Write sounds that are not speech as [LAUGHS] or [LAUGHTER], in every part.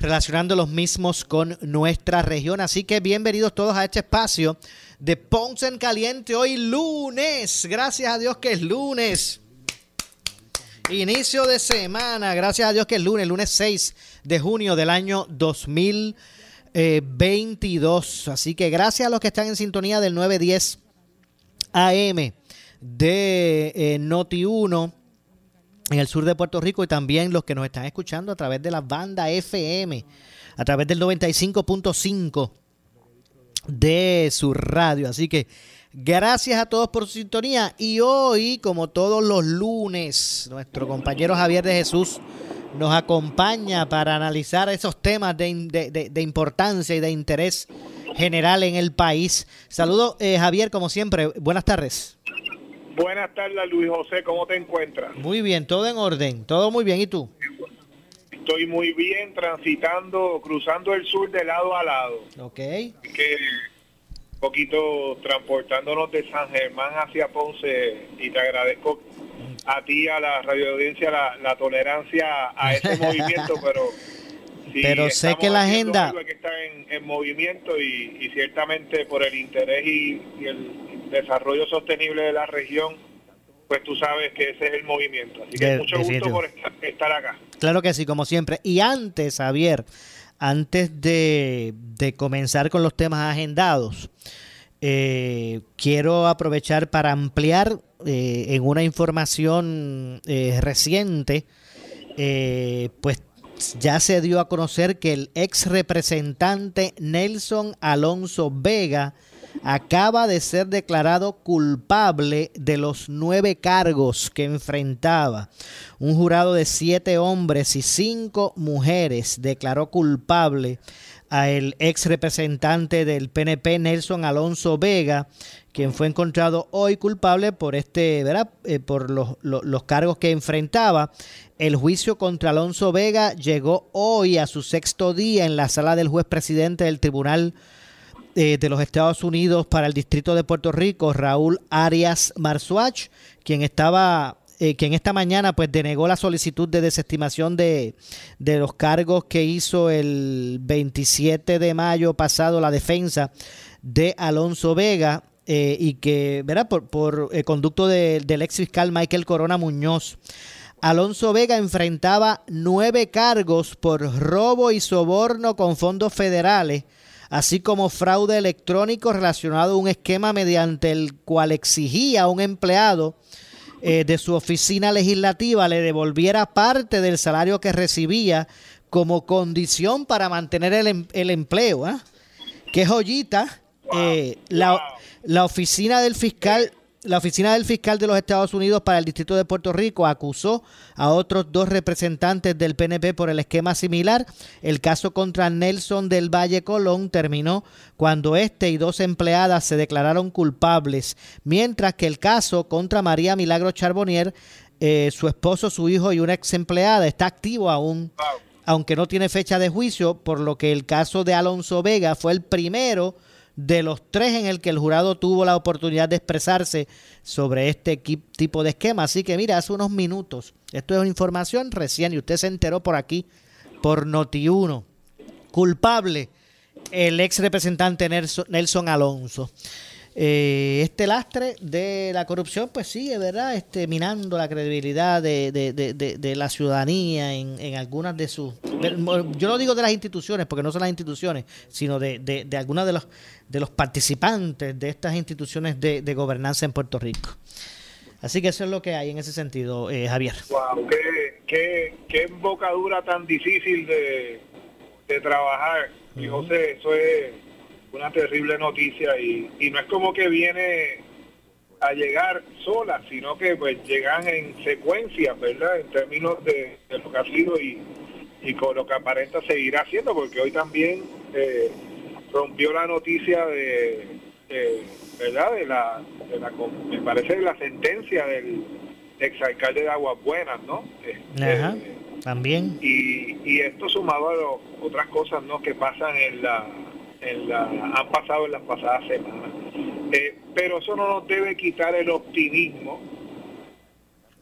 relacionando los mismos con nuestra región. Así que bienvenidos todos a este espacio de Ponce en Caliente hoy lunes. Gracias a Dios que es lunes. Inicio de semana, gracias a Dios que es lunes, lunes 6 de junio del año 2022. Así que gracias a los que están en sintonía del 910 AM de eh, Noti 1 en el sur de Puerto Rico y también los que nos están escuchando a través de la banda FM, a través del 95.5 de su radio. Así que gracias a todos por su sintonía y hoy, como todos los lunes, nuestro compañero Javier de Jesús nos acompaña para analizar esos temas de, importancia y de interés general en el país. Saludos, eh, Javier, como siempre. Buenas tardes. Buenas tardes, Luis José, ¿cómo te encuentras? Muy bien, todo en orden, todo muy bien, ¿y tú? Estoy muy bien, transitando, cruzando el sur de lado a lado. Ok. Que un poquito transportándonos de San Germán hacia Ponce y te agradezco a ti, a la radio audiencia, la, tolerancia a ese [LAUGHS] movimiento, pero... pero sé que la agenda... que está en, movimiento y, ciertamente por el interés y el desarrollo sostenible de la región, pues tú sabes que ese es el movimiento. Así que mucho gusto por estar acá. Claro que sí, como siempre. Y antes, Javier, antes de, comenzar con los temas agendados, eh, quiero aprovechar para ampliar eh, en una información eh, reciente, pues ya se dio a conocer que el ex representante Nelson Alonso Vega acaba de ser declarado culpable de los nueve cargos que enfrentaba. Un jurado de siete hombres y cinco mujeres declaró culpable a el ex representante del PNP Nelson Alonso Vega, quien fue encontrado hoy culpable por este, ¿verdad? Eh, por los, los, cargos que enfrentaba. El juicio contra Alonso Vega llegó hoy a su sexto día en la sala del juez presidente del Tribunal eh, de los Estados Unidos para el Distrito de Puerto Rico, Raúl Arias Marzuach, quien estaba eh, quien esta mañana pues denegó la solicitud de desestimación de, los cargos que hizo el 27 de mayo pasado la defensa de Alonso Vega eh, y que, ¿verdad? Por, por conducto del ex fiscal Michael Corona Muñoz. Alonso Vega enfrentaba nueve cargos por robo y soborno con fondos federales así como fraude electrónico relacionado a un esquema mediante el cual exigía a un empleado eh, de su oficina legislativa le devolviera parte del salario que recibía como condición para mantener el, em, empleo. ¿eh? Qué joyita. Eh, la, la oficina del fiscal la Oficina del Fiscal de los Estados Unidos para el Distrito de Puerto Rico acusó a otros dos representantes del PNP por el esquema similar. El caso contra Nelson del Valle Colón terminó cuando este y dos empleadas se declararon culpables, mientras que el caso contra María Milagro Charbonnier, eh, su esposo, su hijo y una ex empleada está activo aún, aunque no tiene fecha de juicio, por lo que el caso de Alonso Vega fue el primero de los tres en el que el jurado tuvo la oportunidad de expresarse sobre este tipo de esquema. Así que mira, hace unos minutos, esto es información recién y usted se enteró por aquí, por Noti1, culpable el ex representante Nelson, Alonso. Eh, este lastre de la corrupción pues sigue, ¿verdad? Este, minando la credibilidad de, de, de, de la ciudadanía en, en, algunas de sus... Yo no digo de las instituciones, porque no son las instituciones, sino de, de, algunas de los, de los participantes de estas instituciones de, gobernanza en Puerto Rico. Así que eso es lo que hay en ese sentido, eh, Javier. Wow, qué, qué, qué embocadura tan difícil de, de trabajar. Y José, eso es una terrible noticia y, y no es como que viene a llegar sola, sino que pues llegan en secuencia, ¿verdad? En términos de, lo que ha sido y, y, con lo que aparenta seguirá haciendo, porque hoy también eh, rompió la noticia de, ¿verdad? De la, de la, me parece la sentencia del exalcalde de Aguas Buenas, ¿no? Este, también. Y, y esto sumado a otras cosas, ¿no? Que pasan en la han pasado en las pasadas semanas. Eh, pero eso no nos debe quitar el optimismo.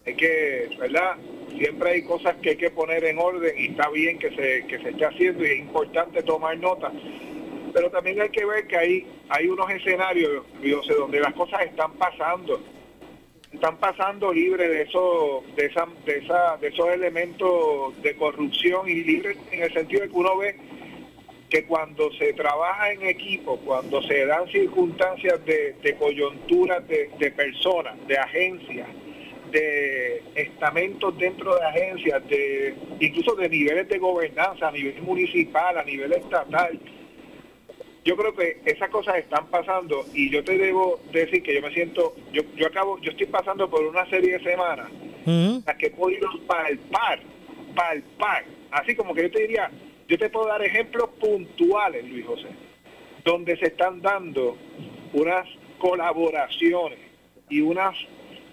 Es que, ¿verdad? Siempre hay cosas que hay que poner en orden y está bien que se, que se esté haciendo y es importante tomar nota. Pero también hay que ver que hay, hay unos escenarios, donde las cosas están pasando. Están pasando libres de, eso, de, esa, de, esa, de esos elementos de corrupción y libres en el sentido de que uno ve que cuando se trabaja en equipo, cuando se dan circunstancias de, de coyunturas de, personas, de agencias, de estamentos dentro de agencias, de incluso de niveles de gobernanza a nivel municipal, a nivel estatal. Yo creo que esas cosas están pasando y yo te debo decir que yo me siento, yo, yo acabo, yo estoy pasando por una serie de semanas en las que he podido palpar, palpar, así como que yo te diría, yo te puedo dar ejemplos puntuales, Luis José, donde se están dando unas colaboraciones y unas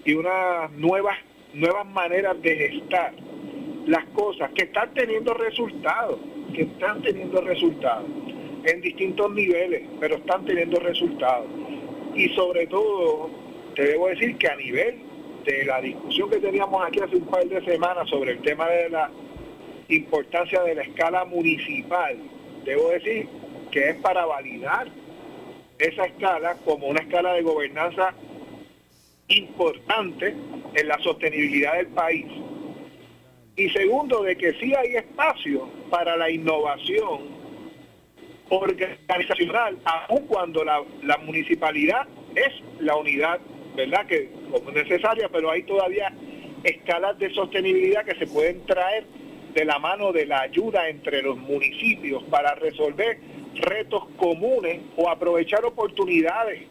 y unas nuevas nuevas maneras de gestar las cosas que están teniendo resultados, que están teniendo resultados en distintos niveles, pero están teniendo resultados. Y sobre todo, te debo decir que a nivel de la discusión que teníamos aquí hace un par de semanas sobre el tema de la importancia de la escala municipal. Debo decir que es para validar esa escala como una escala de gobernanza importante en la sostenibilidad del país. Y segundo, de que sí hay espacio para la innovación organizacional, aun cuando la, municipalidad es la unidad, ¿verdad? Que como necesaria, pero hay todavía escalas de sostenibilidad que se pueden traer de la mano de la ayuda entre los municipios para resolver retos comunes o aprovechar oportunidades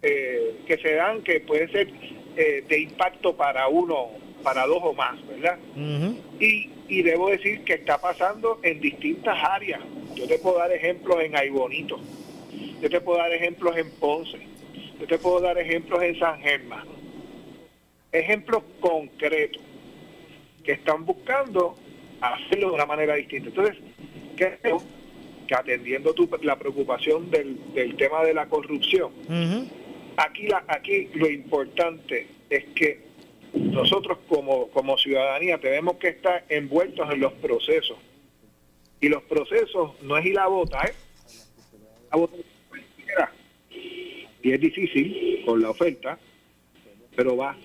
eh, que se dan que pueden ser eh, de impacto para uno, para dos o más, ¿verdad? y, y debo decir que está pasando en distintas áreas. Yo te puedo dar ejemplos en Aibonito, yo te puedo dar ejemplos en Ponce, yo te puedo dar ejemplos en San Germán. Ejemplos concretos que están buscando hacerlo de una manera distinta. Entonces, creo que atendiendo tu, la preocupación del, del, tema de la corrupción, aquí, la, aquí lo importante es que nosotros como, como ciudadanía tenemos que estar envueltos en los procesos. Y los procesos no es ir a bota, ¿eh? A bota y es difícil con la oferta, pero va.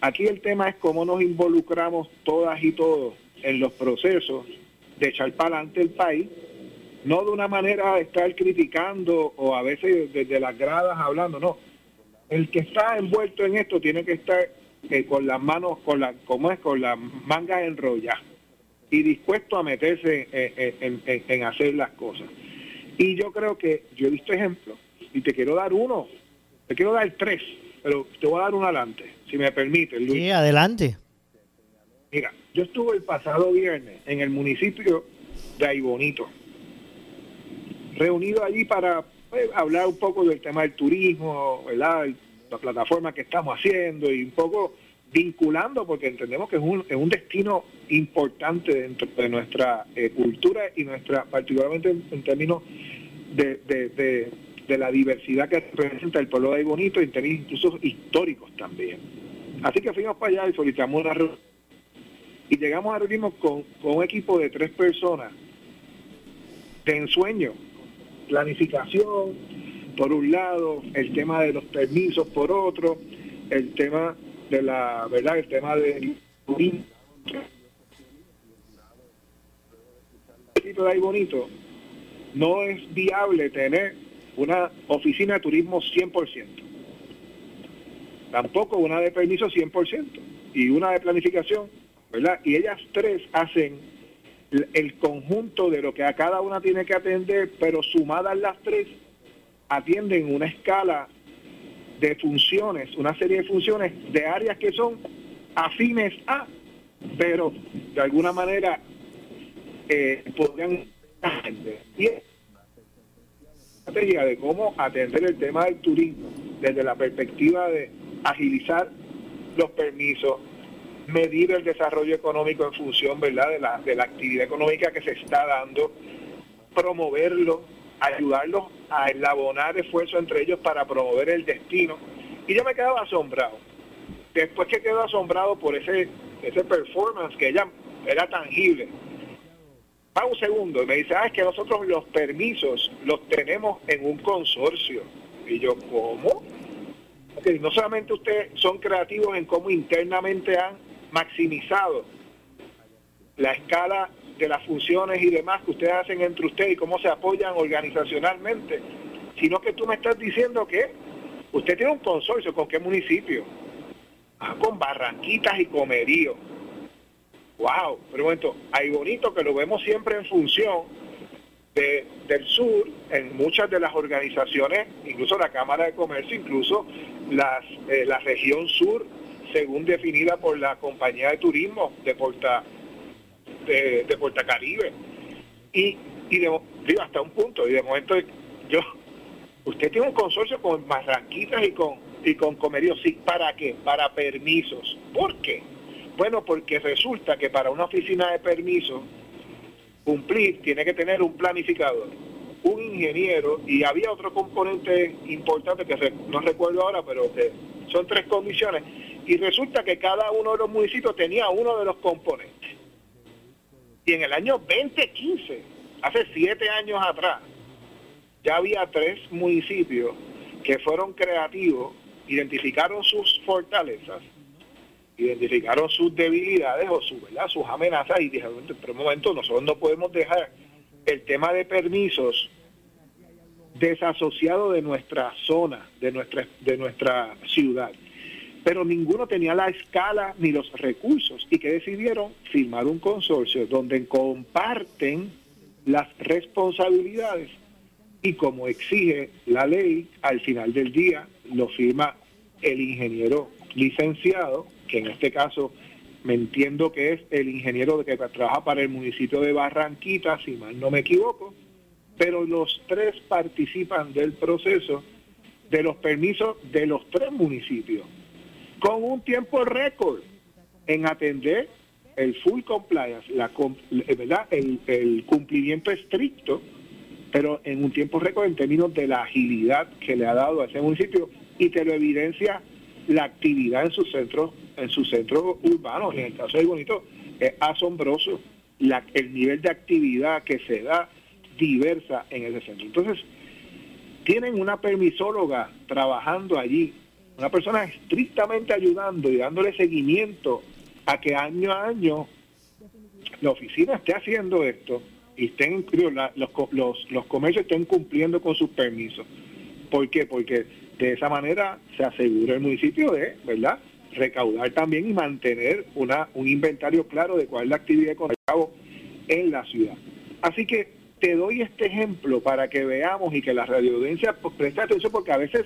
Aquí el tema es cómo nos involucramos todas y todos en los procesos de echar para adelante el país, no de una manera de estar criticando o a veces desde las gradas hablando, no. El que está envuelto en esto tiene que estar eh, con las manos, con la, como es, con las mangas enrolladas y dispuesto a meterse en, en, hacer las cosas. Y yo creo que yo he visto ejemplos y te quiero dar uno, te quiero dar tres, pero te voy a dar uno adelante, si me permite. Luis. Sí, adelante. Mira, yo estuve el pasado viernes en el municipio de Aibonito, reunido allí para pues, hablar un poco del tema del turismo, la plataforma que estamos haciendo y un poco vinculando, porque entendemos que es un, es un destino importante dentro de nuestra eh, cultura y nuestra, particularmente en, términos de, de, la diversidad que representa el pueblo de Aibonito, en términos incluso históricos también. Así que fuimos para allá y solicitamos una reunión y llegamos a reunirnos con, un equipo de tres personas de ensueño, planificación, por un lado, el tema de los permisos por otro, el tema de la, ¿verdad? El tema del de ahí bonito, no es viable tener una oficina de turismo 100%. Tampoco una de permiso 100% y una de planificación, Y ellas tres hacen el conjunto de lo que a cada una tiene que atender, pero sumadas las tres, atienden una escala de funciones, una serie de funciones de áreas que son afines a, pero de alguna manera eh, podrían y estrategia de cómo atender el tema del turismo desde la perspectiva de agilizar los permisos, medir el desarrollo económico en función ¿verdad? De, la, de la actividad económica que se está dando, promoverlo, ayudarlos a elaborar esfuerzos entre ellos para promover el destino. Y yo me quedaba asombrado. Después que quedo asombrado por ese, ese performance que ella era tangible, va un segundo y me dice, ah, es que nosotros los permisos los tenemos en un consorcio. Y yo, ¿cómo? no solamente ustedes son creativos en cómo internamente han maximizado la escala de las funciones y demás que ustedes hacen entre ustedes y cómo se apoyan organizacionalmente, sino que tú me estás diciendo que usted tiene un consorcio con qué municipio, ah, con Barranquitas y Comerío. Wow, pero momento, hay bonito que lo vemos siempre en función de, del sur, en muchas de las organizaciones, incluso la Cámara de Comercio, incluso las, eh, la región sur, según definida por la compañía de turismo de Porta, de, de Caribe. Y, y digo, hasta un punto, y de momento yo, usted tiene un consorcio con Marranquitas y con, y con sí, ¿para qué? Para permisos. ¿Por qué? Bueno, porque resulta que para una oficina de permiso cumplir tiene que tener un planificador, un ingeniero y había otro componente importante que no recuerdo ahora, pero son tres condiciones. Y resulta que cada uno de los municipios tenía uno de los componentes. Y en el año 2015, hace siete años atrás, ya había tres municipios que fueron creativos, identificaron sus fortalezas identificaron sus debilidades o sus amenazas y dijeron, pero un momento, nosotros no podemos dejar el tema de permisos desasociado de nuestra zona, de nuestra ciudad. Pero ninguno tenía la escala ni los recursos. Y que decidieron firmar un consorcio donde comparten las responsabilidades. Y como exige la ley, al final del día lo firma el ingeniero licenciado que en este caso me entiendo que es el ingeniero que trabaja para el municipio de Barranquita, si mal no me equivoco, pero los tres participan del proceso de los permisos de los tres municipios, con un tiempo récord en atender el full compliance, la, eh, ¿verdad? El, cumplimiento estricto, pero en un tiempo récord en términos de la agilidad que le ha dado a ese municipio y te lo evidencia la actividad en sus centros en sus centros urbanos, en el caso de Bonito, es asombroso el nivel de actividad que se da diversa en ese centro. Entonces, tienen una permisóloga trabajando allí, una persona estrictamente ayudando y dándole seguimiento a que año a año la oficina esté haciendo esto y estén los, los, comercios estén cumpliendo con sus permisos. ¿Por qué? Porque de esa manera se asegura el municipio de, ¿verdad? recaudar también y mantener una, un inventario claro de cuál es la actividad económica en la ciudad. Así que te doy este ejemplo para que veamos y que la radioaudiencia pues, preste atención porque a veces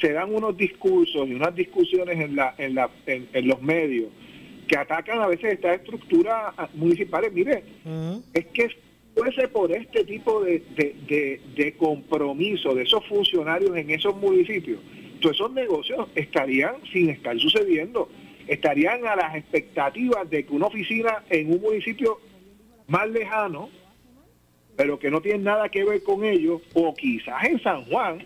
se dan unos discursos y unas discusiones en, la, en, la, en, los medios que atacan a veces estas estructuras municipales. Mire, es que fuese por este tipo de, de, de compromiso de esos funcionarios en esos municipios, esos negocios estarían sin estar sucediendo, estarían a las expectativas de que una oficina en un municipio más lejano, pero que no tiene nada que ver con ellos, o quizás en San Juan,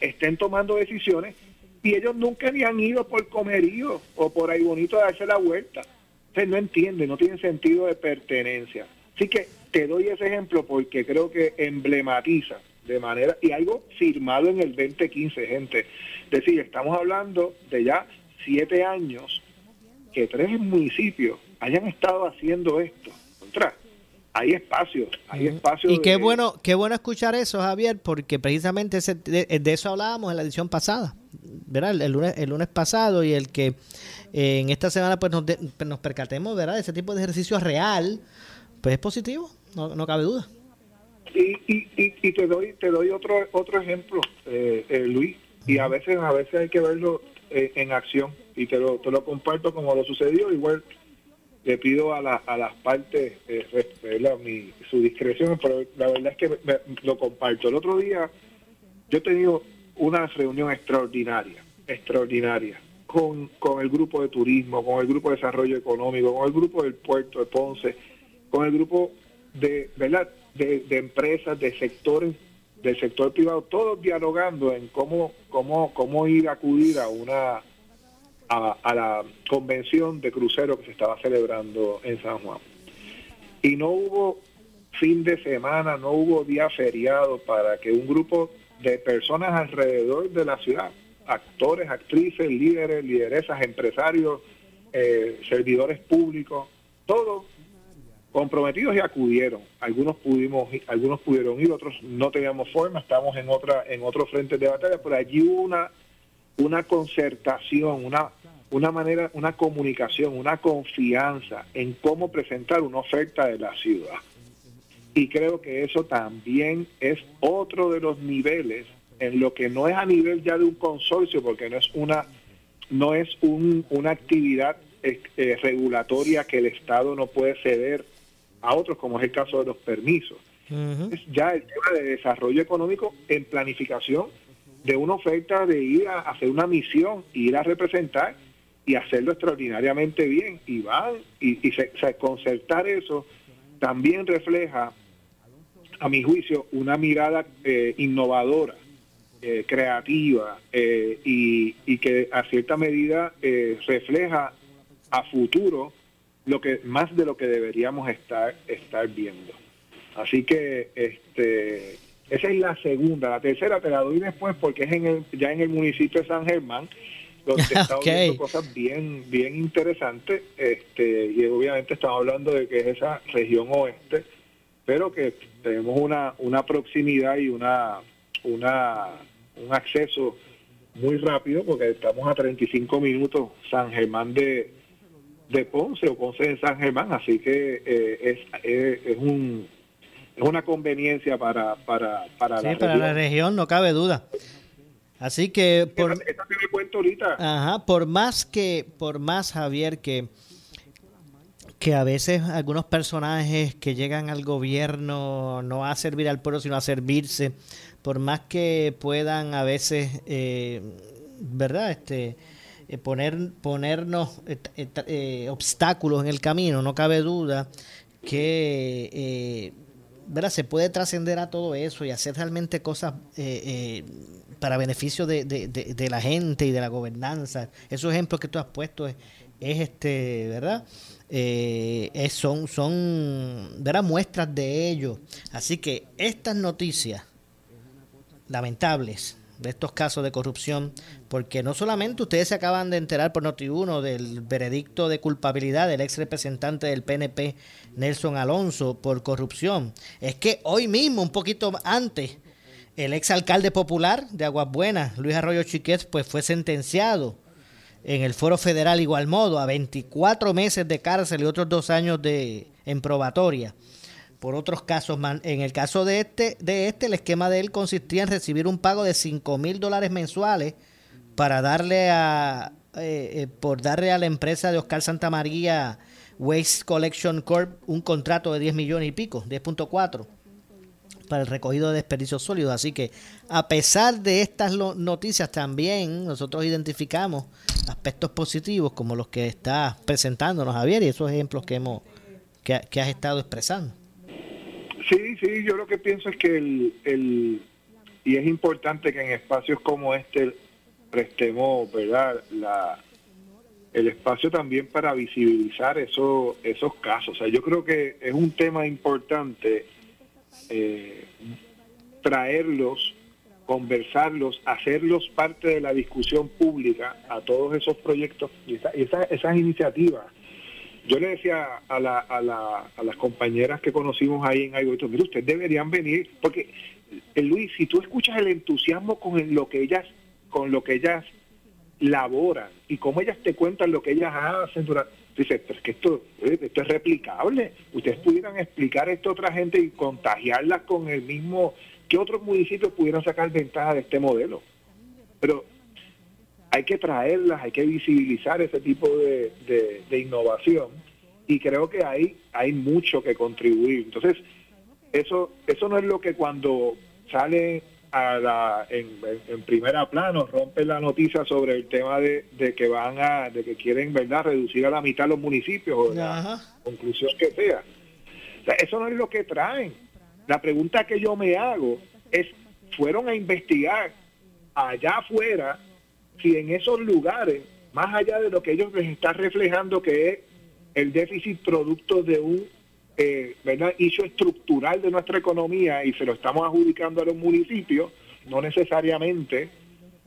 estén tomando decisiones y ellos nunca ni han ido por comerío o por ahí bonito a darse la vuelta. Ustedes no entienden, no tienen sentido de pertenencia. Así que te doy ese ejemplo porque creo que emblematiza de manera, y algo firmado en el 2015, gente. Es decir, estamos hablando de ya siete años que tres municipios hayan estado haciendo esto. Contra, hay espacio, hay espacio. Y qué bueno, qué bueno escuchar eso, Javier, porque precisamente de, eso hablábamos en la edición pasada, ¿verdad? El, lunes, el lunes pasado y el que eh, en esta semana pues nos, nos percatemos, ¿verdad? Ese tipo de ejercicio real, pues es positivo, no, no cabe duda. Y, y, y, te doy te doy otro otro ejemplo, eh, eh, Luis, y a veces a veces hay que verlo en acción y te lo, te lo comparto como lo sucedió, igual le pido a, la, a las partes eh, su discreción, pero la verdad es que lo comparto. El otro día yo he tenido una reunión extraordinaria, extraordinaria, con, con el grupo de turismo, con el grupo de desarrollo económico, con el grupo del puerto de Ponce, con el grupo de, ¿verdad? de, de empresas, de sectores del sector privado, todos dialogando en cómo, cómo, cómo ir a acudir a una a, la convención de crucero que se estaba celebrando en San Juan. Y no hubo fin de semana, no hubo día feriado para que un grupo de personas alrededor de la ciudad, actores, actrices, líderes, lideresas, empresarios, eh, servidores públicos, todos comprometidos y acudieron. Algunos pudimos, algunos pudieron ir, otros no teníamos forma, estamos en otra, en otro frente de batalla, pero allí hubo una una concertación, una, una manera, una comunicación, una confianza en cómo presentar una oferta de la ciudad. Y creo que eso también es otro de los niveles en lo que no es a nivel ya de un consorcio, porque no es una, no es un, una actividad eh, eh, regulatoria que el Estado no puede ceder a otros, como es el caso de los permisos. Es ya el tema de desarrollo económico en planificación de una oferta de ir a hacer una misión, ir a representar y hacerlo extraordinariamente bien. Y van, y, y se, concertar eso también refleja, a mi juicio, una mirada eh, innovadora, eh, creativa eh, y, y, que a cierta medida refleja a futuro lo que más de lo que deberíamos estar estar viendo. Así que este esa es la segunda. La tercera te la doy después porque es en el, ya en el municipio de San Germán, donde [LAUGHS] estamos viendo cosas bien, bien interesantes. Este, y obviamente estamos hablando de que es esa región oeste, pero que tenemos una, una proximidad y una, una, un acceso muy rápido porque estamos a 35 minutos San Germán de, de Ponce o Ponce de San Germán, así que eh, es, es un es una conveniencia para, para, para, la, para región. la región, no cabe duda. Así que por, ahorita. Ajá, por más que, por más Javier que que a veces algunos personajes que llegan al gobierno no a servir al pueblo sino a servirse, por más que puedan a veces, eh, verdad, este eh, poner ponernos eh, obstáculos en el camino, no cabe duda que ¿verdad? se puede trascender a todo eso y hacer realmente cosas eh, eh, para beneficio de, de, la gente y de la gobernanza. Esos ejemplos que tú has puesto es, este, ¿verdad? Eh, son, son ¿verdad? muestras de ello. Así que estas noticias lamentables de estos casos de corrupción, porque no solamente ustedes se acaban de enterar por Noti1 del veredicto de culpabilidad del ex representante del PNP, Nelson Alonso, por corrupción, es que hoy mismo, un poquito antes, el ex alcalde popular de Aguas Buenas, Luis Arroyo Chiquet, pues fue sentenciado en el foro federal igual modo a 24 meses de cárcel y otros dos años de en probatoria por otros casos. En el caso de este, de este, el esquema de él consistía en recibir un pago de 5 mil dólares mensuales para darle a, eh, eh, por darle a la empresa de Oscar Santa María Waste Collection Corp un contrato de 10 millones y pico, 10.4 para el recogido de desperdicios sólidos. Así que a pesar de estas noticias también nosotros identificamos aspectos positivos como los que está presentándonos Javier y esos ejemplos que hemos que has estado expresando. Sí, sí, yo lo que pienso es que el, el y es importante que en espacios como este prestemos, ¿verdad? La, el espacio también para visibilizar eso, esos casos. O sea, yo creo que es un tema importante eh, traerlos, conversarlos, hacerlos parte de la discusión pública a todos esos proyectos y, esas iniciativas. Yo le decía a, la, a, la, a las compañeras que conocimos ahí en Algo, mire, ustedes deberían venir, porque eh, Luis, si tú escuchas el entusiasmo con lo que ellas, con lo que ellas laboran y cómo ellas te cuentan lo que ellas hacen durante Dice, pero es que esto, esto es replicable. Ustedes pudieran explicar esto a otra gente y contagiarlas con el mismo... que otros municipios pudieran sacar ventaja de este modelo? Pero hay que traerlas, hay que visibilizar ese tipo de, innovación y creo que hay, hay mucho que contribuir. Entonces, eso, eso no es lo que cuando sale a la, en, primera plano rompe la noticia sobre el tema de, que van a de que quieren verdad reducir a la mitad los municipios o la conclusión que sea. eso no es lo que traen la pregunta que yo me hago es fueron a investigar allá afuera si en esos lugares más allá de lo que ellos les están reflejando que es el déficit producto de un eh, ¿verdad? hecho estructural de nuestra economía y se lo estamos adjudicando a los municipios, no necesariamente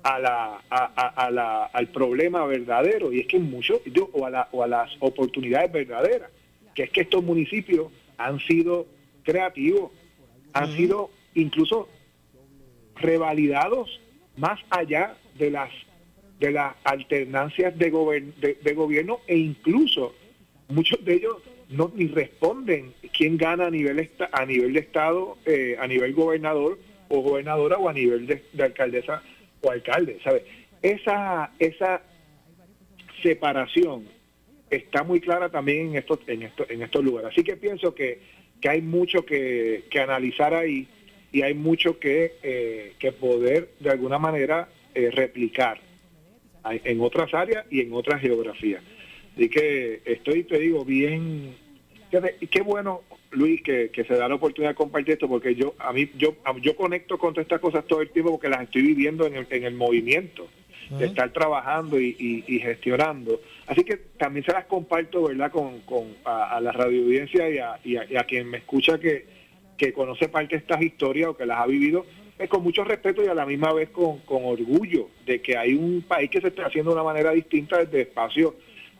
a la, a, la, al problema verdadero, y es que muchos, o, a o a las oportunidades verdaderas, que es que estos municipios han sido creativos, han sido incluso revalidados más allá de las de las alternancias de, de gobierno e incluso muchos de ellos no ni responden quién gana a nivel a nivel de estado, eh, a nivel gobernador o gobernadora o a nivel de, alcaldesa o alcalde, ¿sabes? Esa esa separación está muy clara también en estos en estos en estos lugares. Así que pienso que, que hay mucho que, que analizar ahí y hay mucho que, eh, que poder de alguna manera eh, replicar en otras áreas y en otras geografías. Así que estoy, te digo, bien y qué bueno, Luis, que, se da la oportunidad de compartir esto, porque yo a mí yo yo conecto con todas estas cosas todo el tiempo porque las estoy viviendo en el, en el movimiento, de estar trabajando y, gestionando. Así que también se las comparto, ¿verdad?, con, con a, la radio audiencia y a, y a, quien me escucha que, que conoce parte de estas historias o que las ha vivido, es con mucho respeto y a la misma vez con, con orgullo de que hay un país que se está haciendo de una manera distinta desde espacios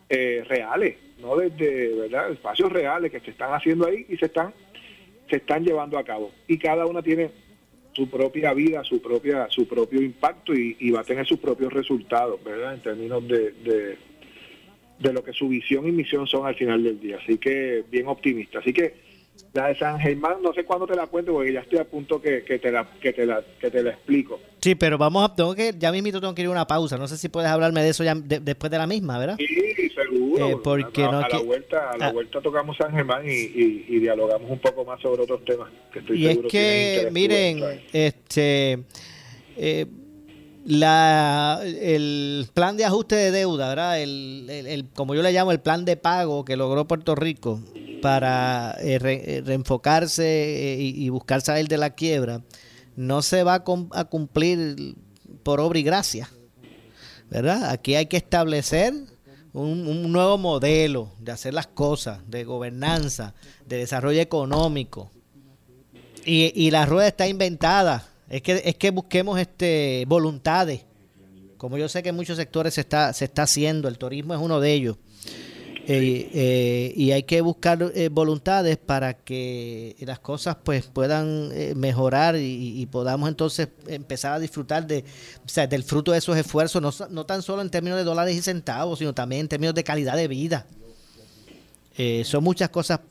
eh, reales no desde verdad espacios reales que se están haciendo ahí y se están se están llevando a cabo. Y cada una tiene su propia vida su propia su propio impacto y, va a tener sus propios resultados verdad en términos de, de lo que su visión y misión son al final del día. Así que bien optimista. Así que la de San Germán, no sé cuándo te la cuento porque ya estoy a punto que, te, la, que, te, la, que te la explico. Sí, pero vamos a, tengo que, ya mismo tengo que ir a una pausa. No sé si puedes hablarme de eso ya después de la misma, ¿verdad? Sí, seguro. Eh, porque a, no a, la vuelta, a la ah. vuelta tocamos San Germán y, y, dialogamos un poco más sobre otros temas. Que estoy y es que, miren, este... Eh, la, el plan de ajuste de deuda, ¿verdad? El, el, como yo le llamo, el plan de pago que logró Puerto Rico para eh, eh, reenfocarse eh, y, buscar salir de la quiebra, no se va a, cumplir por obra y gracia, ¿verdad? Aquí hay que establecer un, nuevo modelo de hacer las cosas, de gobernanza, de desarrollo económico. Y, y la rueda está inventada es que, es que busquemos este voluntades. Como yo sé que en muchos sectores se está, se está haciendo, el turismo es uno de ellos. Eh, eh, y hay que buscar eh, voluntades para que las cosas pues puedan mejorar y, podamos entonces empezar a disfrutar de, del fruto de esos esfuerzos, no, no, tan solo en términos de dólares y centavos, sino también en términos de calidad de vida. son muchas cosas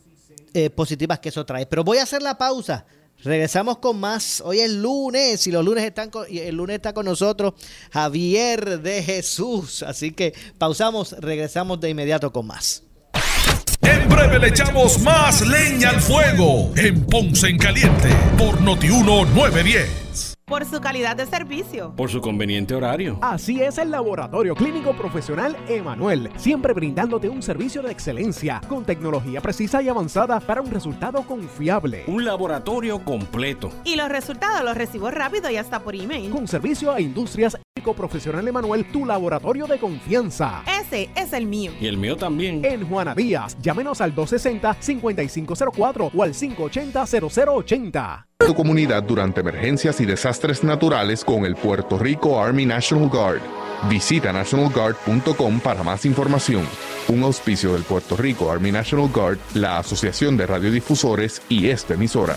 positivas que eso trae. Pero voy a hacer la pausa. Regresamos con más. Hoy es lunes y los lunes están con, el lunes está con nosotros Javier de Jesús. Así que pausamos, regresamos de inmediato con más. En breve le echamos más leña al fuego en Ponce en Caliente por Notiuno 910 por su calidad de servicio, por su conveniente horario. Así es el Laboratorio Clínico Profesional Emanuel, siempre brindándote un servicio de excelencia con tecnología precisa y avanzada para un resultado confiable. Un laboratorio completo. Y los resultados los recibo rápido y hasta por email. Con servicio a industrias Profesional Emanuel, tu laboratorio de confianza. Ese es el mío. Y el mío también. En Juana Díaz, llámenos al 260-5504 o al 580-0080. Tu comunidad durante emergencias y desastres naturales con el Puerto Rico Army National Guard. Visita nationalguard.com para más información. Un auspicio del Puerto Rico Army National Guard, la Asociación de Radiodifusores y esta emisora.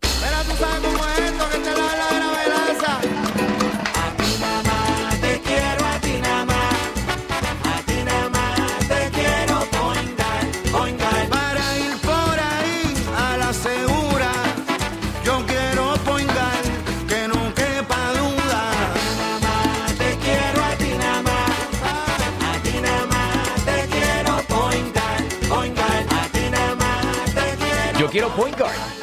Pero tú sabes cómo es esto que te da la gravelaza. A ti nada más te quiero, a ti nada más. A ti nada más te quiero poingar, poingar. Para ir por ahí a la segura. Yo quiero poingar, que no quepa duda. Nada más te quiero, a ti nada. A ti nada más te quiero poingar, poingar. A ti nada te quiero. Yo quiero Point.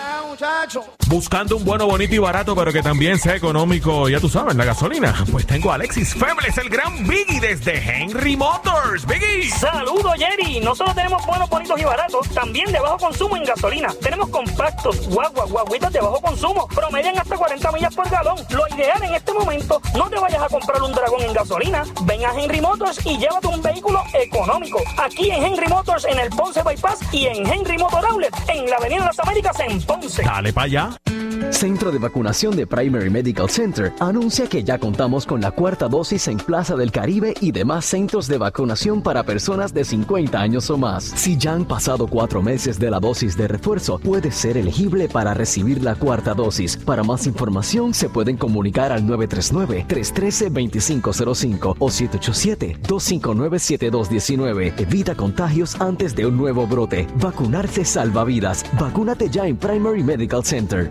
Buscando un bueno, bonito y barato, pero que también sea económico, ya tú sabes, la gasolina. Pues tengo a Alexis Febles, el gran Biggie desde Henry Motors. Biggie. Saludos, Jerry. No solo tenemos buenos, bonitos y baratos, también de bajo consumo en gasolina. Tenemos compactos, guaguas, guaguitas de bajo consumo, promedian hasta 40 millas por galón. Lo ideal en este momento, no te vayas a comprar un dragón en gasolina. Ven a Henry Motors y llévate un vehículo económico. Aquí en Henry Motors, en el Ponce Bypass y en Henry Motor Outlet, en la Avenida de las Américas, en Ponce. Dale para allá. Centro de Vacunación de Primary Medical Center anuncia que ya contamos con la cuarta dosis en Plaza del Caribe y demás centros de vacunación para personas de 50 años o más. Si ya han pasado cuatro meses de la dosis de refuerzo, puede ser elegible para recibir la cuarta dosis. Para más información se pueden comunicar al 939-313-2505 o 787-259-7219. Evita contagios antes de un nuevo brote. Vacunarse salva vidas. Vacúnate ya en Primary Medical Center.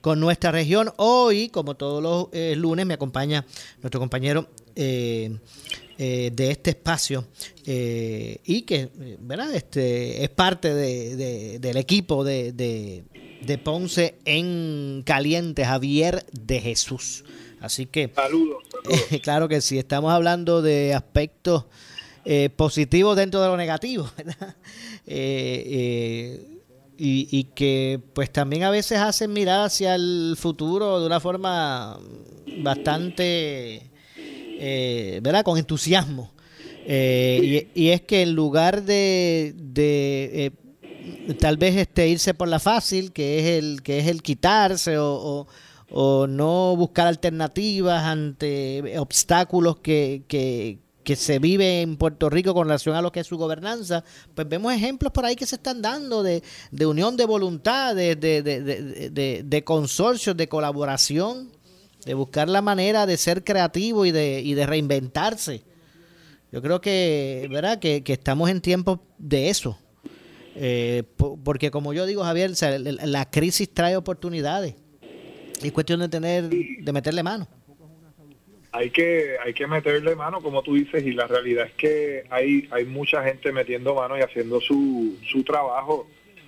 con nuestra región. Hoy, como todos los eh, lunes, me acompaña nuestro compañero eh, eh, de este espacio eh, y que ¿verdad? Este, es parte de- de- del equipo de, de- de Ponce en Caliente, Javier de Jesús. Así que, Saludos. [LAUGHS] claro que sí, estamos hablando de aspectos eh, positivos dentro de lo negativo, [LAUGHS] ¿verdad? Eh, y, y que pues también a veces hacen mirar hacia el futuro de una forma bastante, eh, ¿verdad? Con entusiasmo. Eh, y, es que en lugar de, de eh, tal vez este irse por la fácil, que es el, que es el quitarse o, o- no buscar alternativas ante obstáculos que, que se vive en Puerto Rico con relación a lo que es su gobernanza, pues vemos ejemplos por ahí que se están dando de, de unión de voluntad, de, de, de, consorcios, de colaboración, de buscar la manera de ser creativo y de, y de reinventarse. Yo creo que, ¿verdad? Que, que estamos en tiempos de eso. Eh, po- porque como yo digo, Javier, la crisis trae oportunidades. Es cuestión de tener, de meterle mano. Hay que hay que meterle mano como tú dices y la realidad es que hay hay mucha gente metiendo mano y haciendo su, su trabajo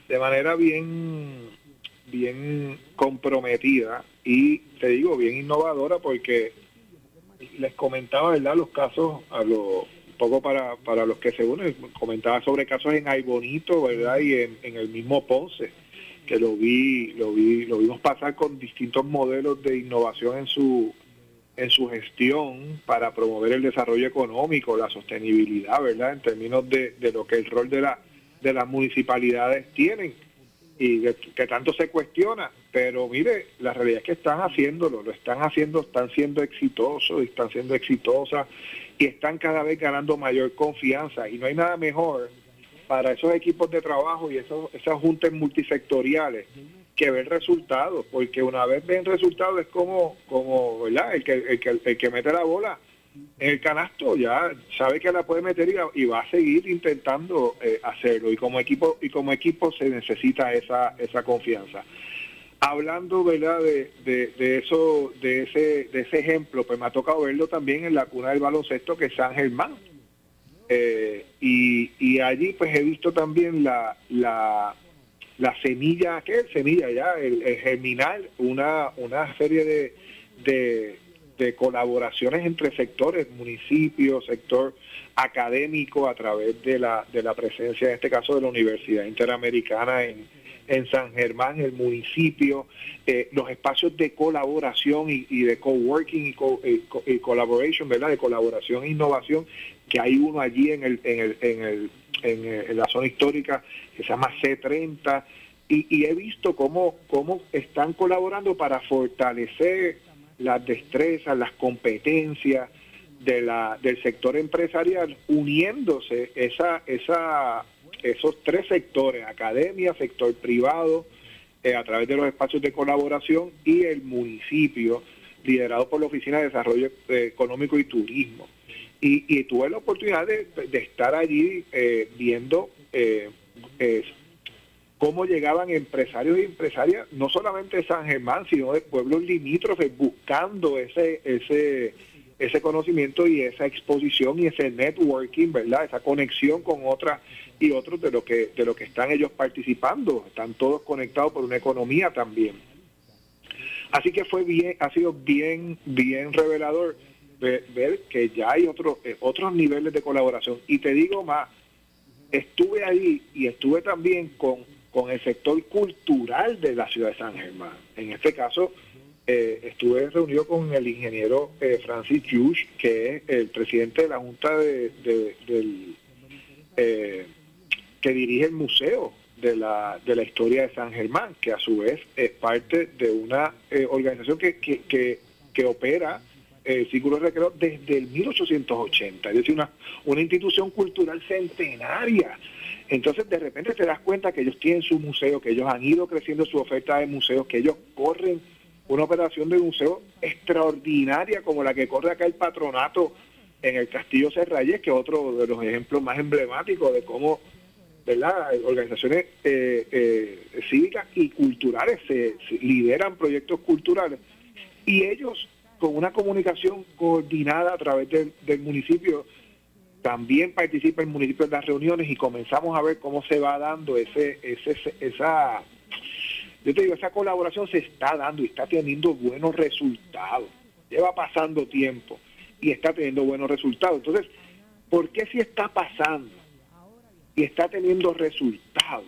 de manera bien bien comprometida y te digo bien innovadora porque les comentaba verdad los casos a lo un poco para, para los que se unen comentaba sobre casos en Aybonito verdad y en, en el mismo Ponce que lo vi lo vi lo vimos pasar con distintos modelos de innovación en su en su gestión para promover el desarrollo económico, la sostenibilidad, ¿verdad? En términos de, de lo que el rol de, la, de las municipalidades tienen y que, tanto se cuestiona. Pero mire, la realidad es que están haciéndolo, lo están haciendo, están siendo exitosos, están siendo exitosas y están cada vez ganando mayor confianza. Y no hay nada mejor para esos equipos de trabajo y esos, esas juntas multisectoriales que ver resultados, porque una vez ven resultados es como, como ¿verdad? El que, el, que, el que mete la bola en el canasto ya sabe que la puede meter y, y va a seguir intentando eh, hacerlo. Y como equipo y como equipo se necesita esa esa confianza. Hablando verdad de, de, eso de ese de ese ejemplo pues me ha tocado verlo también en la cuna del baloncesto que es San Germán. Eh, y, y allí pues he visto también la la la semilla, ¿qué es semilla ya? El, el una, una serie de, de, colaboraciones entre sectores, municipios, sector académico, a través de la, de la presencia, en este caso, de la Universidad Interamericana en, en San Germán, el municipio, eh, los espacios de colaboración y, de coworking y, co, y y collaboration, ¿verdad? De colaboración e innovación, que hay uno allí en el, en el, en el, en, eh, la zona histórica que se llama C30 y, y he visto cómo, cómo están colaborando para fortalecer las destrezas, las competencias de la, del sector empresarial, uniéndose esa, esa, esos tres sectores, academia, sector privado, eh, a través de los espacios de colaboración y el municipio, liderado por la Oficina de Desarrollo eh, Económico y Turismo. Y, tuve la oportunidad de, de estar allí eh, viendo eh, eh, cómo llegaban empresarios y empresarias, no solamente de San Germán, sino de pueblos limítrofes, buscando ese, ese, ese conocimiento y esa exposición y ese networking, ¿verdad? Esa conexión con otras y otros de lo que, de lo que están ellos participando. Están todos conectados por una economía también. Así que fue bien, ha sido bien, bien revelador ver, ver que ya hay otros eh, otros niveles de colaboración. Y te digo más, estuve ahí y estuve también con, con el sector cultural de la ciudad de San Germán. En este caso, eh, estuve reunido con el ingeniero eh, Francis Hughes, que es el presidente de la Junta de- del, eh, que dirige el museo de la, de la historia de San Germán, que a su vez es parte de una eh, organización que, que, que, que opera el Círculo de Recreo desde el 1880, es decir, una, una institución cultural centenaria. Entonces, de repente te das cuenta que ellos tienen su museo, que ellos han ido creciendo su oferta de museos, que ellos corren una operación de museo extraordinaria como la que corre acá el patronato en el Castillo Serrayes, que es otro de los ejemplos más emblemáticos de cómo ¿verdad? organizaciones eh, eh, cívicas y culturales se, se lideran proyectos culturales y ellos con una comunicación coordinada a través del, municipio. También participa el municipio en las reuniones y comenzamos a ver cómo se va dando ese, ese esa yo te digo esa colaboración se está dando y está teniendo buenos resultados. Lleva pasando tiempo y está teniendo buenos resultados. Entonces ¿por qué si está pasando y está teniendo resultados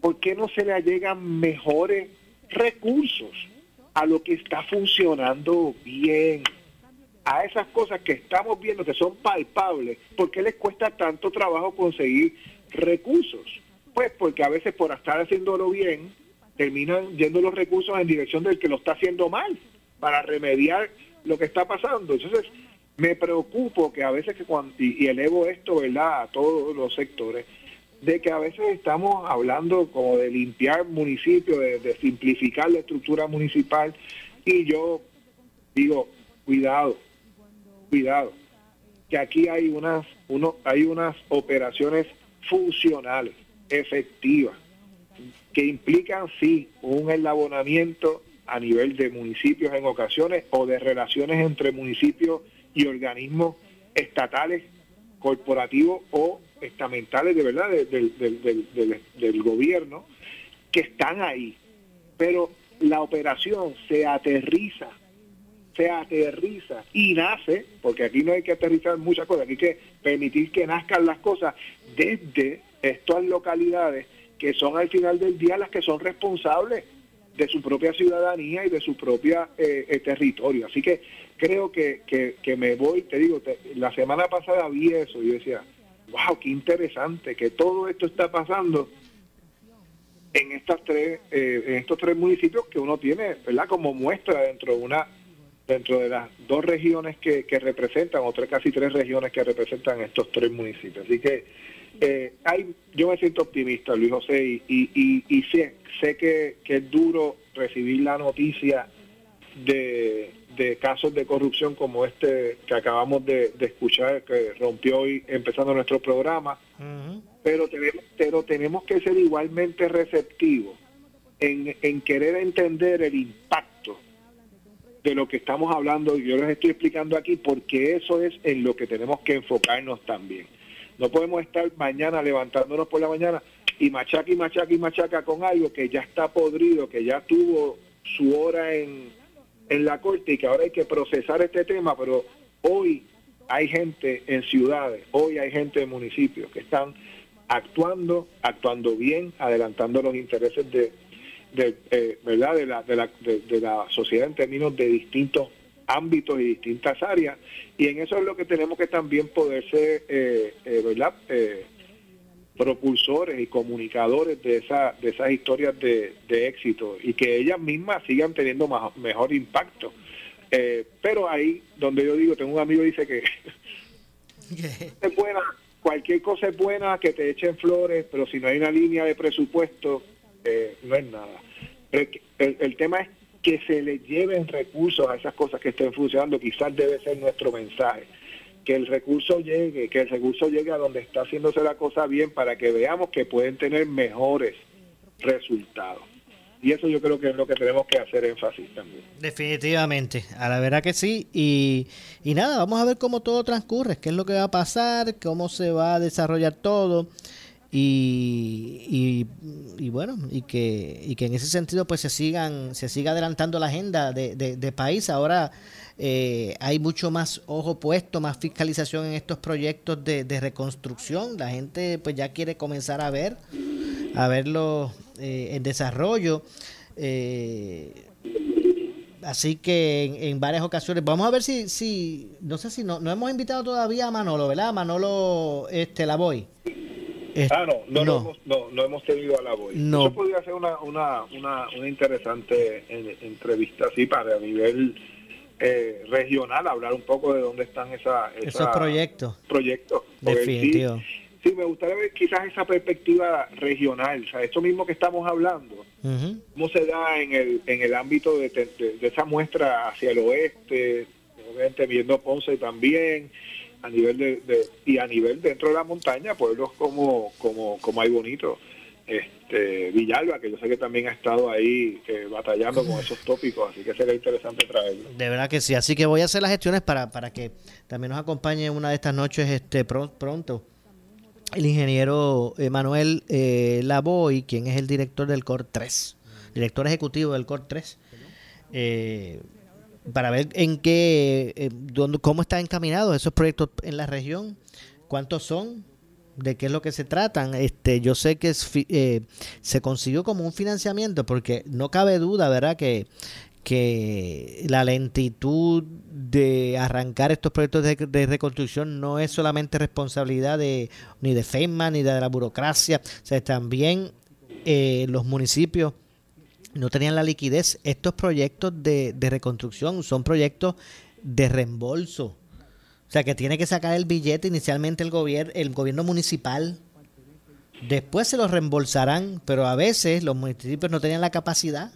¿por qué no se le llegan mejores recursos a lo que está funcionando bien a esas cosas que estamos viendo que son palpables, ¿por qué les cuesta tanto trabajo conseguir recursos? Pues porque a veces por estar haciéndolo bien, terminan yendo los recursos en dirección del que lo está haciendo mal, para remediar lo que está pasando. Entonces, me preocupo que a veces que cuando, y, y elevo esto, ¿verdad?, a todos los sectores, de que a veces estamos hablando como de limpiar municipios, de, simplificar la estructura municipal, y yo digo, cuidado, cuidado, que aquí hay unas, uno, hay unas operaciones funcionales, efectivas, que implican sí un eslabonamiento a nivel de municipios en ocasiones o de relaciones entre municipios y organismos estatales, corporativos o estamentales de verdad de- del- gobierno que están ahí. Pero la operación se aterriza, se aterriza y nace, porque aquí no hay que aterrizar muchas cosas, aquí hay que permitir que nazcan las cosas desde estas localidades que son al final del día las que son responsables de su propia ciudadanía y de su propia eh, eh, territorio. Así que creo que, que, me voy, te digo, la semana pasada vi eso y yo decía, wow, qué interesante que todo esto está pasando en estas tres, eh, en estos tres municipios que uno tiene, ¿verdad? Como muestra dentro de una, dentro de las dos regiones que, que representan, o tres, casi tres regiones que representan estos tres municipios. Así que eh, hay, yo me siento optimista, Luis José, y, y, sé, sé que es duro recibir la noticia de, de casos de corrupción como este que acabamos de, de escuchar, que rompió hoy empezando nuestro programa, pero tenemos, pero tenemos que ser igualmente receptivos en, en querer entender el impacto de lo que estamos hablando, y yo les estoy explicando aquí, porque eso es en lo que tenemos que enfocarnos también. No podemos estar mañana levantándonos por la mañana y machaca y machaca y machaca con algo que ya está podrido, que ya tuvo su hora en, en la corte y que ahora hay que procesar este tema, pero hoy hay gente en ciudades, hoy hay gente en municipios que están actuando, actuando bien, adelantando los intereses de, eh, verdad de la, de, la, de, la sociedad en términos de distintos ámbitos y distintas áreas. Y en eso es lo que tenemos que también poder ser eh, eh, verdad Eh, propulsores y comunicadores de esa de esas historias de, de éxito y que ellas mismas sigan teniendo más, mejor impacto Eh, pero ahí donde yo digo tengo un amigo que dice que [LAUGHS] es buena, cualquier cosa es buena que te echen flores, pero si no hay una línea de presupuesto, eh, no es nada. Pero el, el tema es que se le lleven recursos a esas cosas que estén funcionando, quizás debe ser nuestro mensaje. Que el recurso llegue, que el recurso llegue a donde está haciéndose la cosa bien para que veamos que pueden tener mejores resultados. Y eso yo creo que es lo que tenemos que hacer énfasis también. Definitivamente, a la verdad que sí. Y, y nada, vamos a ver cómo todo transcurre, qué es lo que va a pasar, cómo se va a desarrollar todo. Y, y, y bueno, y que, y que en ese sentido pues se sigan, se siga adelantando la agenda de, de- de país. Ahora eh, hay mucho más ojo puesto, más fiscalización en estos proyectos de, de reconstrucción. La gente pues ya quiere comenzar a ver, a verlo eh, en desarrollo. Eh, Así que en, en varias ocasiones, vamos a ver si, si no sé si no, no hemos invitado todavía a Manolo, ¿verdad? Manolo este, Lavoy. Eh, Ah, no, no, no. no. hemos, no, no hemos tenido a la voz. No. Eso podría ser una, una, una, una interesante en- entrevista así para a nivel eh, regional, hablar un poco de dónde están esa, esa- Esos proyectos. proyectos. Sí- Definitivo. Sí, me gustaría ver quizás esa perspectiva regional, o sea, esto mismo que estamos hablando, Ujú. cómo se da en el, en el ámbito de, de- de esa muestra hacia el oeste, obviamente viendo Ponce también, a nivel de, de- y a nivel dentro de la montaña, pueblos como, como, como hay bonito, este Villalba, que yo sé que también ha estado ahí eh, batallando con esos tópicos, así que sería interesante traerlo. De verdad que sí. Así que voy a hacer las gestiones para, para que también nos acompañe una de estas noches este pro- pronto el ingeniero Manuel eh, Lavoy, quien es el director del COR 3, director ejecutivo del COR 3, eh, para ver en qué, eh, dónde, cómo están encaminados esos proyectos en la región, cuántos son, de qué es lo que se tratan. Este, yo sé que es eh, se consiguió como un financiamiento, porque no cabe duda, ¿verdad? Que, que la lentitud de arrancar estos proyectos de, de reconstrucción no es solamente responsabilidad de ni de FEMA ni de la burocracia, o también eh, los municipios no tenían la liquidez. Estos proyectos de, de reconstrucción son proyectos de reembolso. O sea, que tiene que sacar el billete inicialmente el, gobierno el gobierno municipal. Después se lo reembolsarán, pero a veces los municipios no tenían la capacidad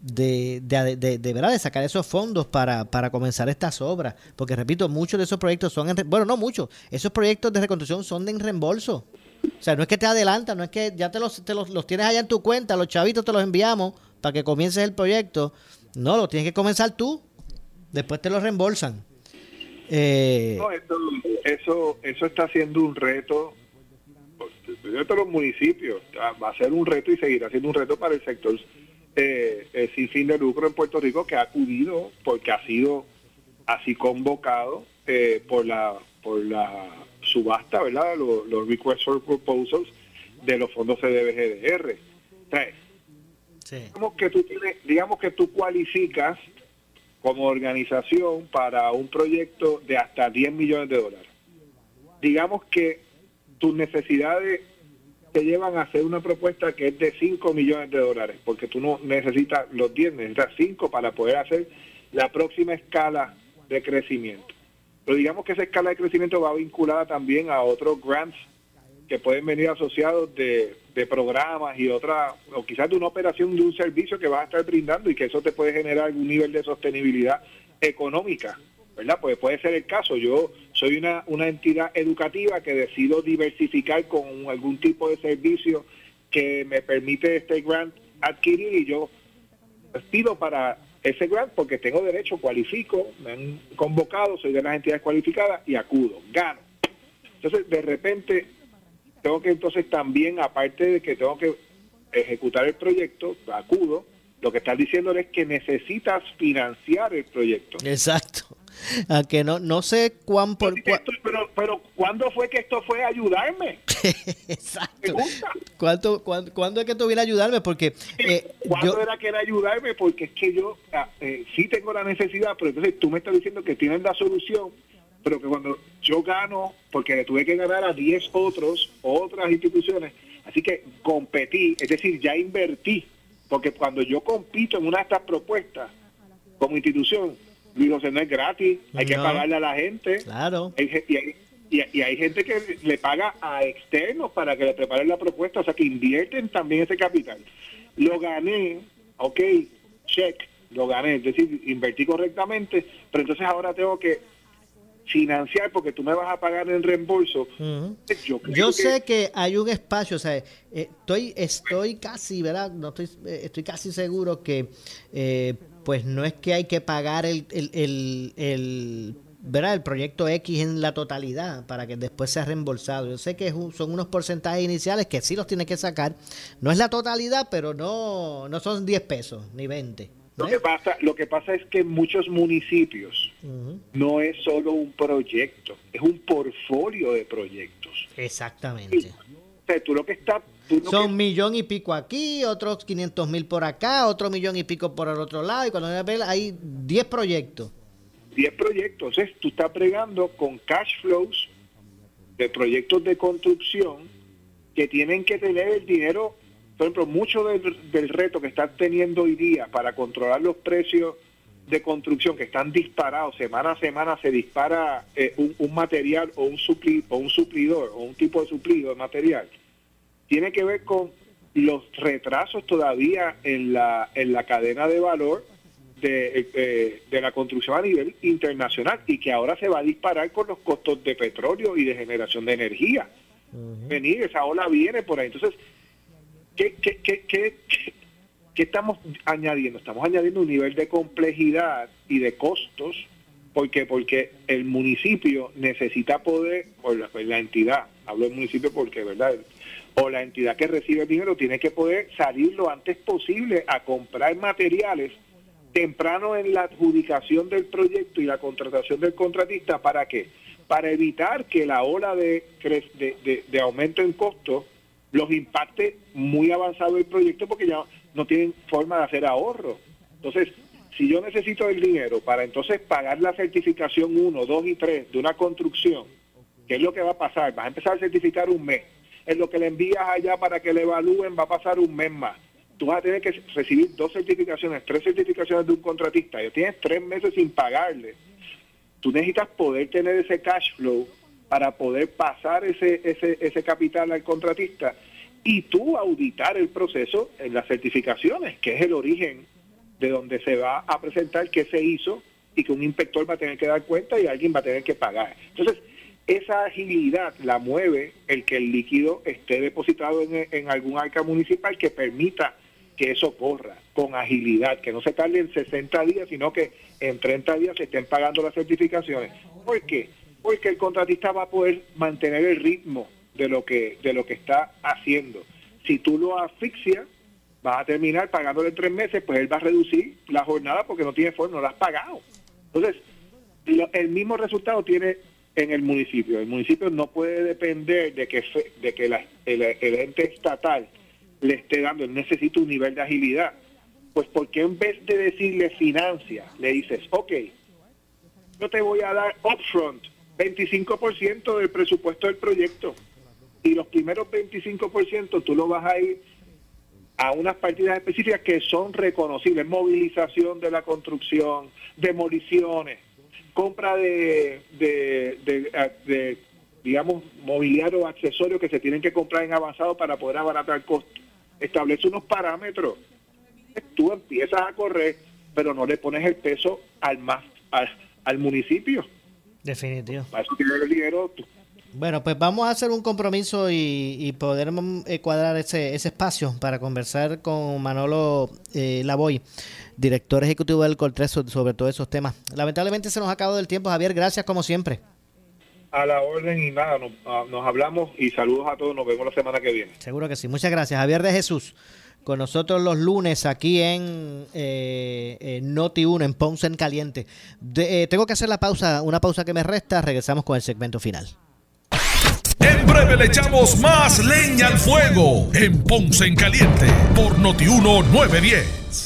de, de, de, ¿verdad? de sacar esos fondos para, para comenzar estas obras. Porque, repito, muchos de esos proyectos son, en, bueno, no muchos, esos proyectos de reconstrucción son de reembolso. O sea, no es que te adelantan, no es que ya te los, te los, los tienes allá en tu cuenta, los chavitos te los enviamos para que comiences el proyecto. No, lo tienes que comenzar tú. Después te los reembolsan. Eh, No, eso, eso, eso está siendo un reto, de todos los municipios, Ah, va a ser un reto y seguirá siendo un reto para el sector eh, eh, sin fin de lucro en Puerto Rico que ha acudido porque ha sido así convocado eh, por la por la subasta, ¿verdad? Los, los requests for proposals de los fondos CDBGDR. O sea, digamos que tú tienes, digamos que tú cualificas como organización para un proyecto de hasta 10 millones de dólares. Digamos que tus necesidades te llevan a hacer una propuesta que es de 5 millones de dólares, porque tú no necesitas los 10, necesitas 5 para poder hacer la próxima escala de crecimiento. Pero digamos que esa escala de crecimiento va vinculada también a otros grants que pueden venir asociados de, programas y otra, o quizás de una operación de un servicio que vas a estar brindando y que eso te puede generar algún nivel de sostenibilidad económica, ¿verdad? Pues puede ser el caso. Yo soy una, una entidad educativa que decido diversificar con algún tipo de servicio que me permite este grant adquirir y yo pido para ese grant porque tengo derecho, cualifico, me han convocado, soy de las entidades cualificadas y acudo, gano. Entonces, de repente, tengo que entonces también, aparte de que tengo que ejecutar el proyecto, acudo, lo que estás diciendo es que necesitas financiar el proyecto. exacto. Aunque no, no sé cuán por cua- Pero, pero ¿cuándo fue que esto fue a ayudarme? [LAUGHS] Exacto. ¿Cuánto, cuán- ¿Cuándo es que tú vienes a ayudarme? Porque eh, ¿Cuándo yo, era que era ayudarme? Porque es que yo ah, eh, sí tengo la necesidad, pero entonces tú me estás diciendo que tienes la solución, pero que cuando yo gano, porque le tuve que ganar a 10 otros, otras instituciones, así que competí, es decir, ya invertí, porque cuando yo compito en una de estas propuestas como institución, Luis José no es gratis, hay que pagarle a la gente. Claro. Y, hay, y- y hay gente que le paga a externos para que le preparen la propuesta, o sea que invierten también ese capital. Lo gané, ok, check, lo gané, es decir, invertí correctamente, pero entonces ahora tengo que financiar porque tú me vas a pagar en reembolso. Ujú. Yo, sé que hay un espacio, o sea, estoy, estoy casi, ¿verdad? No estoy, eh, estoy casi seguro que, eh, pues no es que hay que pagar el, el, el, el, ¿verdad? el proyecto X en la totalidad para que después sea reembolsado. Yo sé que son unos porcentajes iniciales que sí los tiene que sacar. No es la totalidad, pero no, no son 10 pesos ni 20. Lo que pasa, lo que pasa es que en muchos municipios no es solo un proyecto, es un portfolio de proyectos. Exactamente. O sea, tú lo que tú lo Son millón y pico aquí, otros 500 mil por acá, otro millón y pico por el otro lado, y cuando hay 10 proyectos. 10 proyectos. Entonces, tú estás bregando con cash flows de proyectos de construcción que tienen que tener el dinero. Por ejemplo, mucho del, del reto que están teniendo hoy día para controlar los precios de construcción que están disparados, semana a semana se dispara eh, un, un material o un, supli, o un suplidor o un tipo de suplido de material, tiene que ver con los retrasos todavía en la, en la cadena de valor de, eh, de la construcción a nivel internacional y que ahora se va a disparar con los costos de petróleo y de generación de energía. Venir, esa ola viene por ahí. Entonces, ¿qué, qué, qué, qué, qué- estamos añadiendo? Estamos añadiendo un nivel de complejidad y de costos porque porque el municipio necesita poder, o la, pues la entidad, hablo del municipio porque, ¿verdad? O la entidad que recibe el dinero tiene que poder salir lo antes posible a comprar materiales temprano en la adjudicación del proyecto y la contratación del contratista, ¿para qué? Para evitar que la ola de, de, de- de aumento en costos los impacte muy avanzado el proyecto porque ya no tienen forma de hacer ahorro. Entonces, si yo necesito el dinero para entonces pagar la certificación 1, 2 y 3 de una construcción, ¿qué es lo que va a pasar? Vas a empezar a certificar un mes. En lo que le envías allá para que le evalúen va a pasar un mes más. Tú vas a tener que recibir dos certificaciones, tres certificaciones de un contratista. Ya tienes tres meses sin pagarle. Tú necesitas poder tener ese cash flow para poder pasar ese, ese, ese capital al contratista y tú auditar el proceso en las certificaciones, que es el origen de donde se va a presentar qué se hizo y que un inspector va a tener que dar cuenta y alguien va a tener que pagar. Entonces, esa agilidad la mueve el que el líquido esté depositado en, en algún arca municipal que permita que eso corra con agilidad, que no se tarde en 60 días, sino que en 30 días se estén pagando las certificaciones. ¿Por qué? Porque el contratista va a poder mantener el ritmo de lo que de lo que está haciendo. Si tú lo asfixias, vas a terminar pagándole tres meses, pues él va a reducir la jornada porque no tiene forma, no la has pagado. Entonces, lo- el mismo resultado tiene en el municipio. El municipio no puede depender de que de que la- el, el ente estatal le esté dando, él necesita un nivel de agilidad. Pues porque en vez de decirle financia, le dices, ok, yo te voy a dar upfront 25% del presupuesto del proyecto y los primeros 25% tú lo vas a ir a unas partidas específicas que son reconocibles, movilización de la construcción, demoliciones, compra de, de, de- digamos, mobiliario o accesorios que se tienen que comprar en avanzado para poder abaratar costos. Establece unos parámetros. Tú empiezas a correr, pero no le pones el peso al más al municipio. Definitivo. Para eso tiene el dinero tú. Bueno, pues vamos a hacer un compromiso y, y poder mm, eh, cuadrar ese, ese espacio para conversar con Manolo eh, Lavoy, director ejecutivo del Coltreso, sobre todos esos temas. Lamentablemente se nos ha acabado el tiempo, Javier. Gracias como siempre. A la orden y nada, nos, ah, nos hablamos y saludos a todos. Nos vemos la semana que viene. Seguro que sí. Muchas gracias. Javier de Jesús, con nosotros los lunes aquí en eh, eh, Noti 1, en Ponce en Caliente. Eh, tengo que hacer la pausa, una pausa que me resta. Regresamos con el segmento final. En breve le echamos más leña al fuego en Ponce en Caliente por Notiuno 910.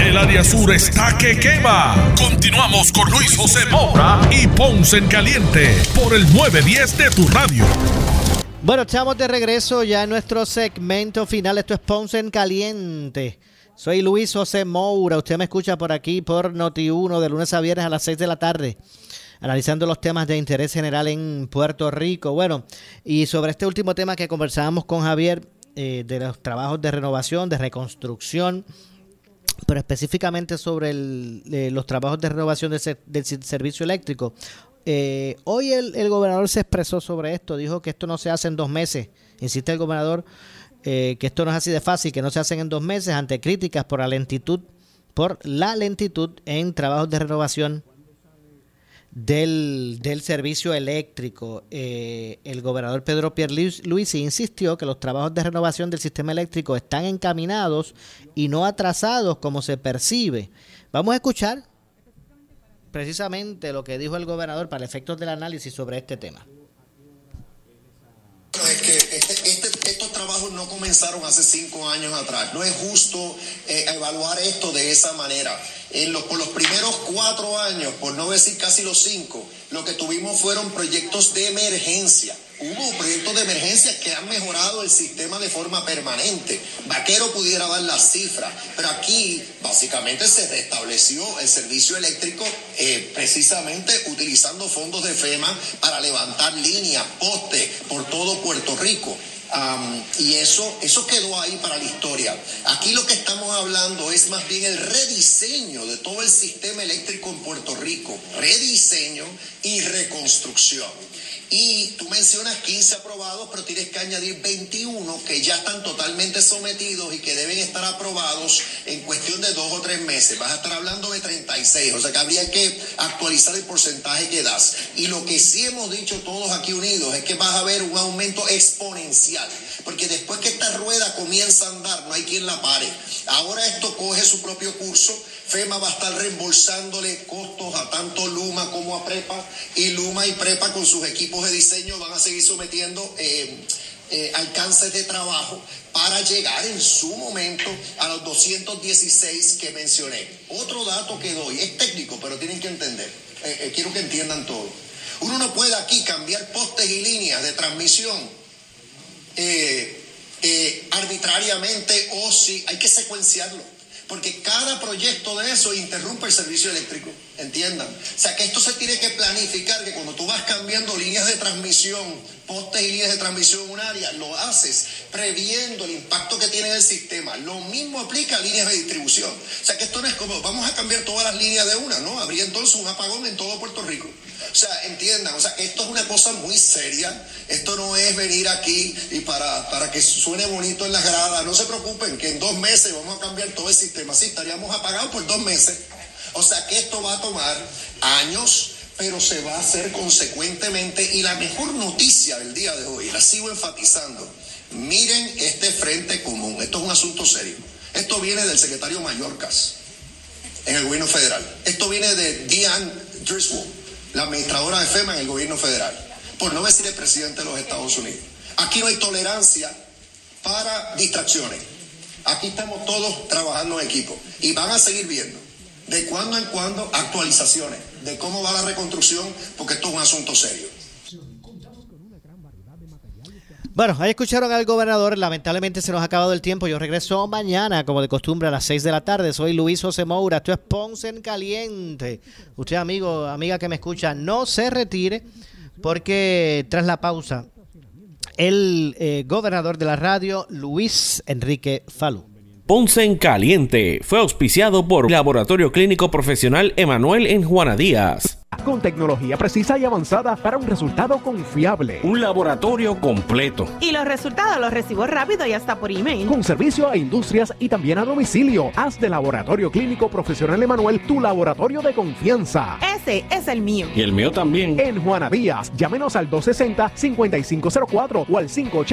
El área sur está que quema. Continuamos con Luis José Moura y Ponce en Caliente por el 910 de tu radio. Bueno, estamos de regreso ya en nuestro segmento final. Esto es Ponce en Caliente. Soy Luis José Moura. Usted me escucha por aquí por Noti1 de lunes a viernes a las 6 de la tarde, analizando los temas de interés general en Puerto Rico. Bueno, y sobre este último tema que conversábamos con Javier, eh, de los trabajos de renovación, de reconstrucción, pero específicamente sobre el- eh, los trabajos de renovación del, del servicio eléctrico. Eh, hoy el, el gobernador se expresó sobre esto, dijo que esto no se hace en dos meses. Insiste el gobernador eh, que esto no es así de fácil, que no se hacen en dos meses ante críticas por la lentitud, por la lentitud en trabajos de renovación del, del servicio eléctrico. Eh, el gobernador Pedro Pierluisi insistió que los trabajos de renovación del sistema eléctrico están encaminados y no atrasados como se percibe. Vamos a escuchar precisamente lo que dijo el gobernador para efectos del análisis sobre este tema. este- este- estos trabajos no comenzaron hace cinco años atrás. No es justo eh, evaluar esto de esa manera. En los, por los primeros cuatro años, por no decir casi los cinco, lo que tuvimos fueron proyectos de emergencia. Hubo proyectos de emergencia que han mejorado el sistema de forma permanente. Vaquero pudiera dar las cifras, pero aquí básicamente se restableció el servicio eléctrico eh, precisamente utilizando fondos de FEMA para levantar líneas, postes por todo Puerto Rico. Am, y eso, eso quedó ahí para la historia. Aquí lo que estamos hablando es más bien el rediseño de todo el sistema eléctrico en Puerto Rico. Rediseño y reconstrucción. Y tú mencionas 15 aprobados, pero tienes que añadir 21 que ya están totalmente sometidos y que deben estar aprobados en cuestión de dos o tres meses. Vas a estar hablando de 36, o sea que habría que actualizar el porcentaje que das. Y lo que sí hemos dicho todos aquí unidos es que vas a ver un aumento exponencial, porque después que esta rueda comienza a andar, no hay quien la pare. Ahora esto coge su propio curso. FEMA va a estar reembolsándole costos a tanto Luma como a Prepa y Luma y Prepa con sus equipos de diseño van a seguir sometiendo eh, eh, alcances de trabajo para llegar en su momento a los 216 que mencioné. Otro dato que doy, es técnico, pero tienen que entender, Eh, quiero que entiendan todo. Uno no puede aquí cambiar postes y líneas de transmisión arbitrariamente o si hay que secuenciarlo. Porque cada proyecto de eso interrumpe el servicio eléctrico, entiendan. O sea que esto se tiene que planificar, que cuando tú vas cambiando líneas de transmisión, postes y líneas de transmisión en un área, lo haces previendo el impacto que tiene en el sistema. Lo mismo aplica a líneas de distribución. O sea que esto no es como, vamos a cambiar todas las líneas de una, ¿no? Habría entonces un apagón en todo Puerto Rico. O sea, entiendan, o sea, esto es una cosa muy seria. Esto no es venir aquí y para, para que suene bonito en las gradas. No se preocupen, que en dos meses vamos a cambiar todo el sistema. Sí, estaríamos apagados por dos meses. O sea, que esto va a tomar años, pero se va a hacer consecuentemente. Y la mejor noticia del día de hoy, la sigo enfatizando, miren este frente común. Esto es un asunto serio. Esto viene del secretario Mallorcas en el gobierno federal. Esto viene de Diane Driscoll, la administradora de FEMA en el gobierno federal, por no decir el presidente de los Estados Unidos. Aquí no hay tolerancia para distracciones. Aquí estamos todos trabajando en equipo y van a seguir viendo de cuando en cuando actualizaciones de cómo va la reconstrucción, porque esto es un asunto serio. Bueno, ahí escucharon al gobernador. Lamentablemente se nos ha acabado el tiempo. Yo regreso mañana, como de costumbre, a las 6 de la tarde. Soy Luis José Moura. Esto es Ponce en Caliente. Usted, amigo, amiga que me escucha, no se retire porque tras la pausa, el eh, gobernador de la radio, Luis Enrique Falú. Ponce en Caliente fue auspiciado por Laboratorio Clínico Profesional Emanuel en Juana Díaz. Con tecnología precisa y avanzada para un resultado confiable. Un laboratorio completo. Y los resultados los recibo rápido y hasta por email. Con servicio a industrias y también a domicilio. Haz de Laboratorio Clínico Profesional Emanuel tu laboratorio de confianza. Ese es el mío. Y el mío también. En Juana Díaz, llámenos al 260-5504 o al 580.